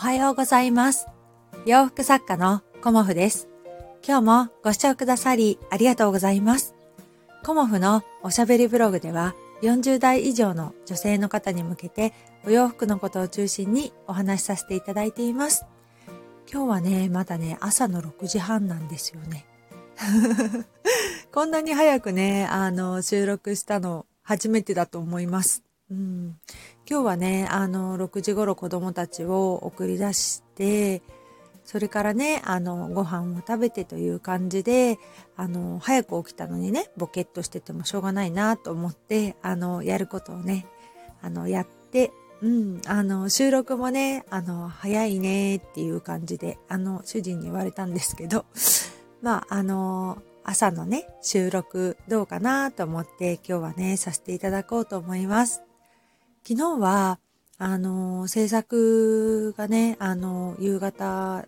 はようございます。洋服作家のコモフです。今日もご視聴くださりありがとうございます。コモフのおしゃべりブログでは40代以上の女性の方に向けてお洋服のことを中心にお話しさせていただいています。今日はね、まだね、朝の6時半なんですよね。こんなに早くね、あの、収録したの初めてだと思います。うん、今日はね、あの、6時頃子供たちを送り出して、それからね、あの、ご飯を食べてという感じで、あの、早く起きたのにね、ボケっとしててもしょうがないなと思って、あの、やることをね、あの、やって、うん、あの、収録もね、あの、早いねっていう感じで、あの、主人に言われたんですけど、まあ、あの、朝のね、収録どうかなと思って今日はね、させていただこうと思います。昨日は、あの、制作がね、あの、夕方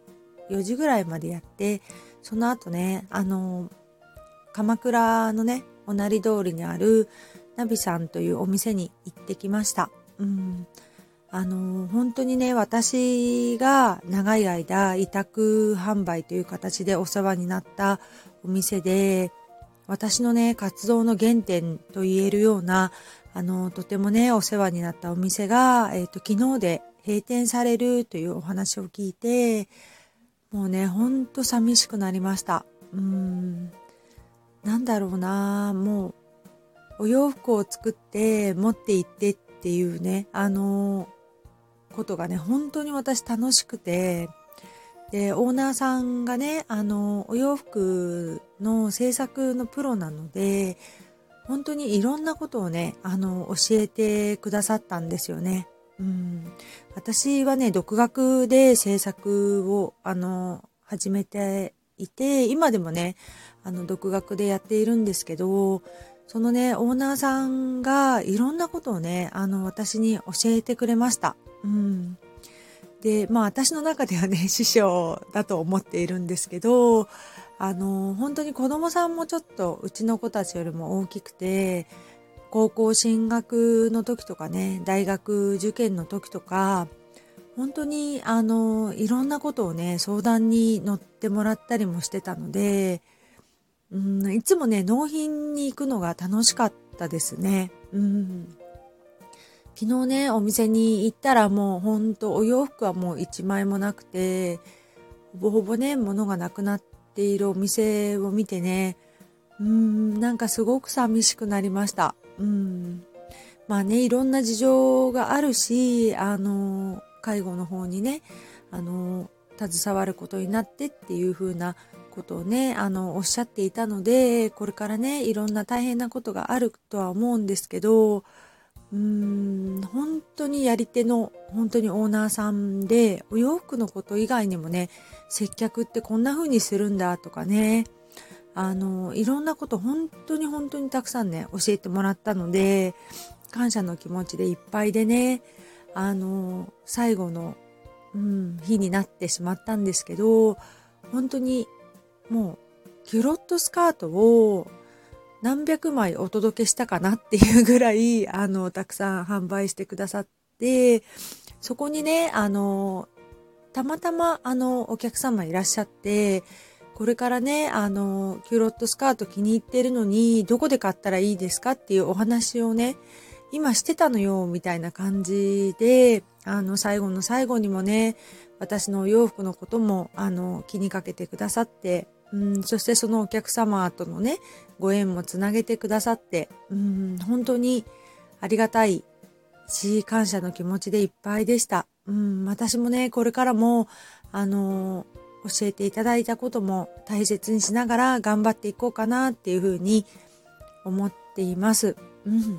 4時ぐらいまでやって、その後ね、あの、鎌倉のね、おなり通りにあるナビさんというお店に行ってきました。うん。あの、本当にね、私が長い間委託販売という形でお世話になったお店で、私のね、活動の原点と言えるような、あの、とてもね、お世話になったお店が、えっ、と、昨日で閉店されるというお話を聞いて、もうね、ほんと寂しくなりました。うん。なんだろうなもう、お洋服を作って持って行ってっていうね、あの、ことがね、本当に私楽しくて、で、オーナーさんがね、あの、お洋服の制作のプロなので、本当にいろんなことをね、あの、教えてくださったんですよね。うん。私はね、独学で制作を、あの、始めていて、今でもね、あの、独学でやっているんですけど、そのね、オーナーさんがいろんなことをね、あの、私に教えてくれました。うん。で、まあ私の中ではね、師匠だと思っているんですけど、あの、本当に子供さんもちょっとうちの子たちよりも大きくて、高校進学の時とかね、大学受験の時とか、本当にあの、いろんなことをね、相談に乗ってもらったりもしてたので、うん、いつもね、納品に行くのが楽しかったですね。うん。昨日ね、お店に行ったらもうほんとお洋服はもう一枚もなくて、ほぼほぼね、物がなくなっているお店を見てね、うーん、なんかすごく寂しくなりました。うん。まあね、いろんな事情があるし、あの、介護の方にね、あの、携わることになってっていう風なことをね、あの、おっしゃっていたので、これからね、いろんな大変なことがあるとは思うんですけど、うーん、本当にやり手の、本当にオーナーさんで、お洋服のこと以外にもね、接客ってこんな風にするんだとかね、あの、いろんなこと本当に本当にたくさんね、教えてもらったので、感謝の気持ちでいっぱいでね、あの、最後の、うん、日になってしまったんですけど、本当にもう、キュロットスカートを何百枚お届けしたかなっていうぐらい、あの、たくさん販売してくださって、そこにね、あの、たまたま、あの、お客様いらっしゃって、これからね、あの、キューロットスカート気に入ってるのに、どこで買ったらいいですかっていうお話をね、今してたのよ、みたいな感じで、あの、最後の最後にもね、私のお洋服のことも、あの、気にかけてくださって、うん、そしてそのお客様とのね、ご縁もつなげてくださって、うん、本当にありがたいし、感謝の気持ちでいっぱいでした。うん、私もね、これからも、あの、教えていただいたことも大切にしながら頑張っていこうかなっていうふうに思っています。うん。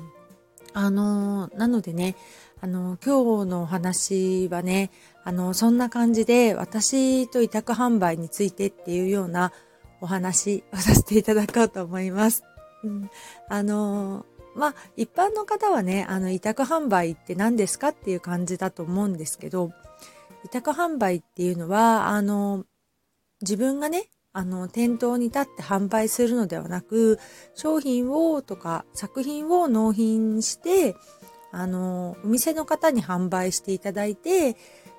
あの、なのでね、あの、今日のお話はね、あの、そんな感じで私と委託販売についてっていうようなお話をさせていただこうと思います。うん、あの、まあ、一般の方はね、あの、委託販売って何ですかっていう感じだと思うんですけど、委託販売っていうのは、あの、自分がね、あの、店頭に立って販売するのではなく、商品をとか作品を納品して、あの、お店の方に販売していただいて、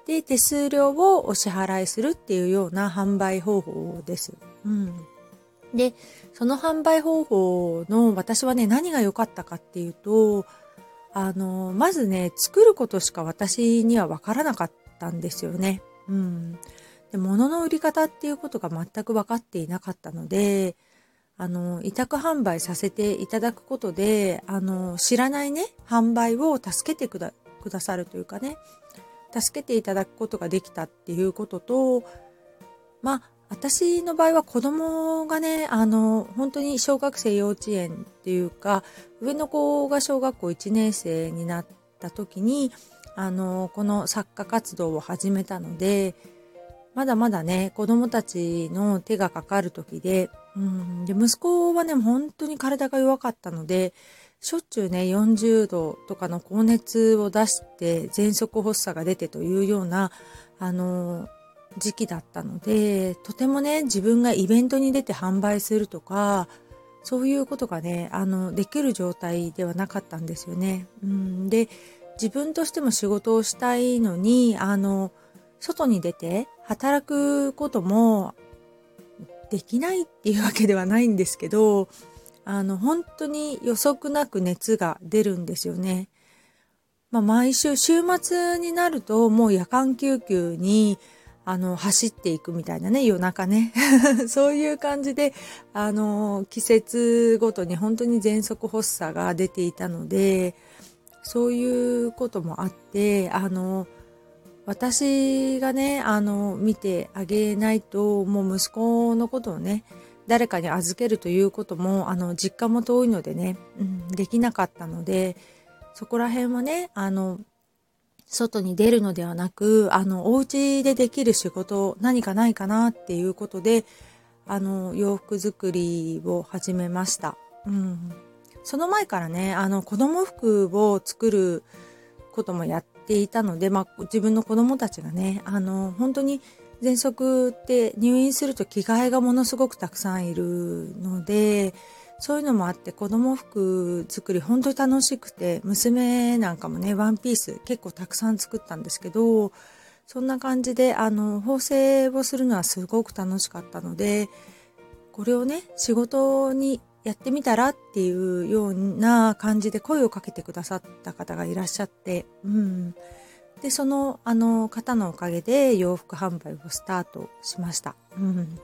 で、手数料をお支払いするっていうような販売方法です。うん。で、その販売方法の私はね、何が良かったかっていうと、あの、まずね、作ることしか私にはわからなかったんですよね。うん。で、物の売り方っていうことが全く分かっていなかったので、あの、委託販売させていただくことで、あの、知らないね、販売を助けてくだくださるというかね、助けていただくことができたっていうことと、まあ、私の場合は子供がね、あの、本当に小学生幼稚園っていうか、上の子が小学校1年生になった時に、あの、この作家活動を始めたので、まだまだね、子供たちの手がかかる時で、うん、で、息子はね、本当に体が弱かったので、しょっちゅうね、40度とかの高熱を出して、喘息発作が出てというような、あの、時期だったので、とてもね、自分がイベントに出て販売するとか、そういうことがね、あの、できる状態ではなかったんですよね。うん、で、自分としても仕事をしたいのに、あの、外に出て働くこともできないっていうわけではないんですけど、あの、本当に予測なく熱が出るんですよね。まあ、毎週、週末になるともう夜間救急にあの、走っていくみたいなね、夜中ね。そういう感じで、あの、季節ごとに本当に喘息発作が出ていたので、そういうこともあって、あの、私がね、あの、見てあげないと、もう息子のことをね、誰かに預けるということも、あの、実家も遠いのでね、うん、できなかったので、そこら辺はね、あの、外に出るのではなく、あの、お家でできる仕事、何かないかなっていうことで、あの、洋服作りを始めました。うん。その前からね、あの、子供服を作ることもやっていたので、まあ、自分の子供たちがね、あの、本当に喘息って入院すると着替えがものすごくたくさんいるので、そういうのもあって子供服作り本当に楽しくて、娘なんかもね、ワンピース結構たくさん作ったんですけど、そんな感じで、あの、縫製をするのはすごく楽しかったので、これをね、仕事にやってみたらっていうような感じで声をかけてくださった方がいらっしゃって、うん。で、その、あの、方のおかげで洋服販売をスタートしました。うん。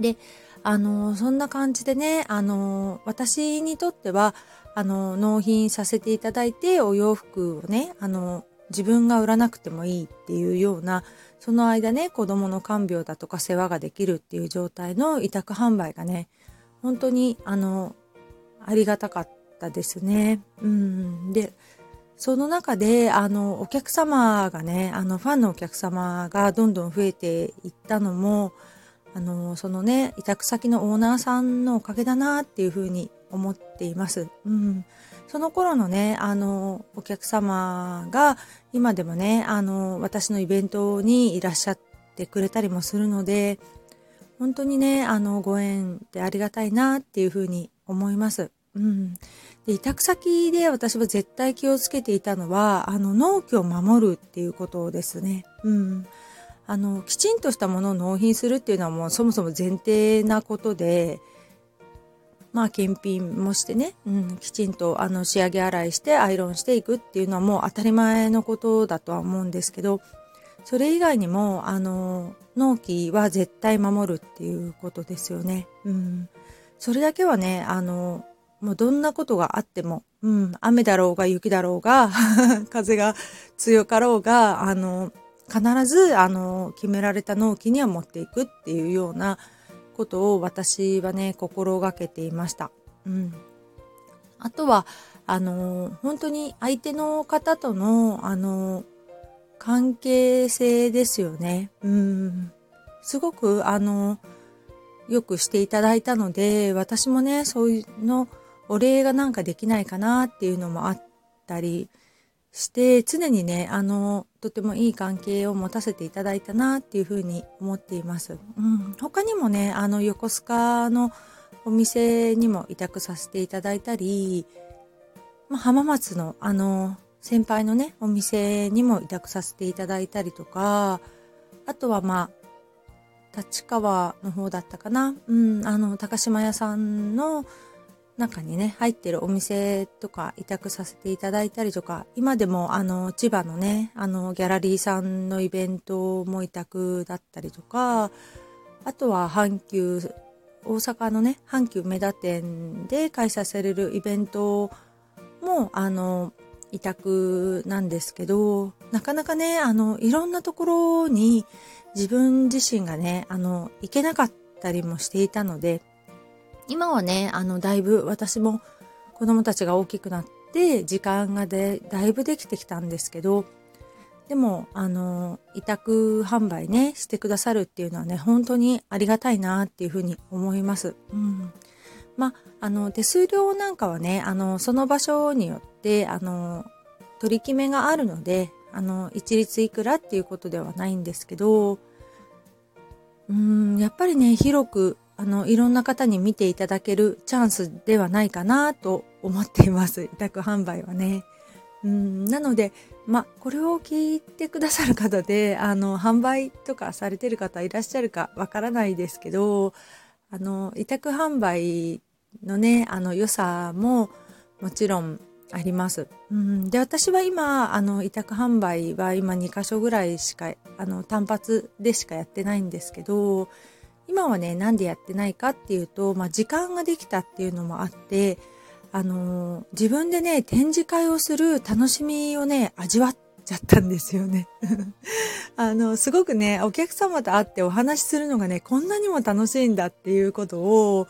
で、あの、そんな感じでね、あの、私にとっては、あの、納品させていただいて、お洋服をね、あの、自分が売らなくてもいいっていうような、その間ね、子供の看病だとか世話ができるっていう状態の委託販売がね、本当に、あの、ありがたかったですね。うん。で、その中で、あの、お客様がね、あの、ファンのお客様がどんどん増えていったのも、あの、そのね、委託先のオーナーさんのおかげだなっていうふうに思っています。うん。その頃のね、あの、お客様が今でもね、あの、私のイベントにいらっしゃってくれたりもするので、本当にね、あの、ご縁でありがたいなっていうふうに思います。うん。で、委託先で私は絶対気をつけていたのは、あの、納期を守るっていうことですね。うん。あの、きちんとしたものを納品するっていうのはもうそもそも前提なことで、まあ、検品もしてね、うん、きちんとあの仕上げ洗いしてアイロンしていくっていうのはもう当たり前のことだとは思うんですけど、それ以外にも、あの、納期は絶対守るっていうことですよね。うん。それだけはね、あの、もうどんなことがあっても、うん、雨だろうが雪だろうが、風が強かろうが、あの、必ず、あの、決められた納期には持っていくっていうようなことを私はね、心がけていました。うん。あとは、あの、本当に相手の方との、あの、関係性ですよね。うん。すごく、あの、よくしていただいたので、私もね、そういうの、お礼がなんかできないかなっていうのもあったりして、常にね、あの、とてもいい関係を持たせていただいたなっていうふうに思っています。うん、他にもね、あの、横須賀のお店にも委託させていただいたり、まあ、浜松のあの、先輩のね、お店にも委託させていただいたりとか、あとはまあ、立川の方だったかな。うん、あの、高島屋さんの中にね、入ってるお店とか委託させていただいたりとか、今でもあの、千葉のね、あの、ギャラリーさんのイベントも委託だったりとか、あとは阪急、大阪のね、阪急梅田店で開催されるイベントも、あの、委託なんですけど、なかなかね、あの、いろんなところに自分自身がね、あの、行けなかったりもしていたので、今はね、あの、だいぶ私も子供たちが大きくなって、時間がで、だいぶできてきたんですけど、でも、あの、委託販売ね、してくださるっていうのはね、本当にありがたいなっていうふうに思います。うん。まあ、あの、手数料なんかはね、あの、その場所によって、あの、取り決めがあるので、あの、一律いくらっていうことではないんですけど、うん、やっぱりね、広く、あの、いろんな方に見ていただけるチャンスではないかなと思っています。委託販売はね。うん、なので、まこれを聞いてくださる方で、あの、販売とかされてる方いらっしゃるかわからないですけど、あの、委託販売のね、あの良さももちろんあります。うん、で、私は今、あの、委託販売は今2箇所ぐらいしか、あの、単発でしかやってないんですけど、今はね、なんでやってないかっていうと、まあ、時間ができたっていうのもあって、あの自分でね、展示会をする楽しみをね、味わっちゃったんですよね。あの、すごくね、お客様と会ってお話しするのがね、こんなにも楽しいんだっていうことを、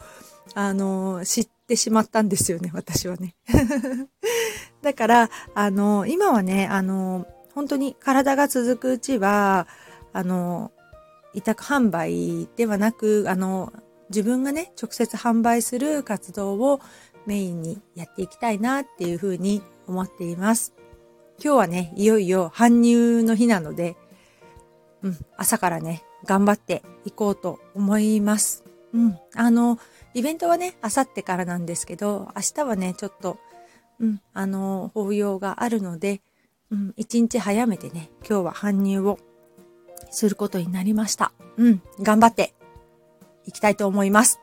あの、知ってしまったんですよね、私はね。だから、あの、今はね、あの、本当に体が続くうちは、あの、委託販売ではなく、あの、自分がね、直接販売する活動をメインにやっていきたいなっていうふうに思っています。今日はね、いよいよ搬入の日なので、うん、朝からね、頑張っていこうと思います。うん、あの、イベントはね、あさってからなんですけど、明日はね、ちょっと、うん、あの、法要があるので、うん、一日早めてね、今日は搬入をすることになりました。うん、頑張っていきたいと思います。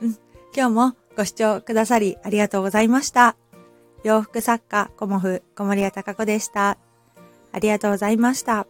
うん、今日もご視聴くださりありがとうございました。洋服作家、コモフ、小森屋隆子でした。ありがとうございました。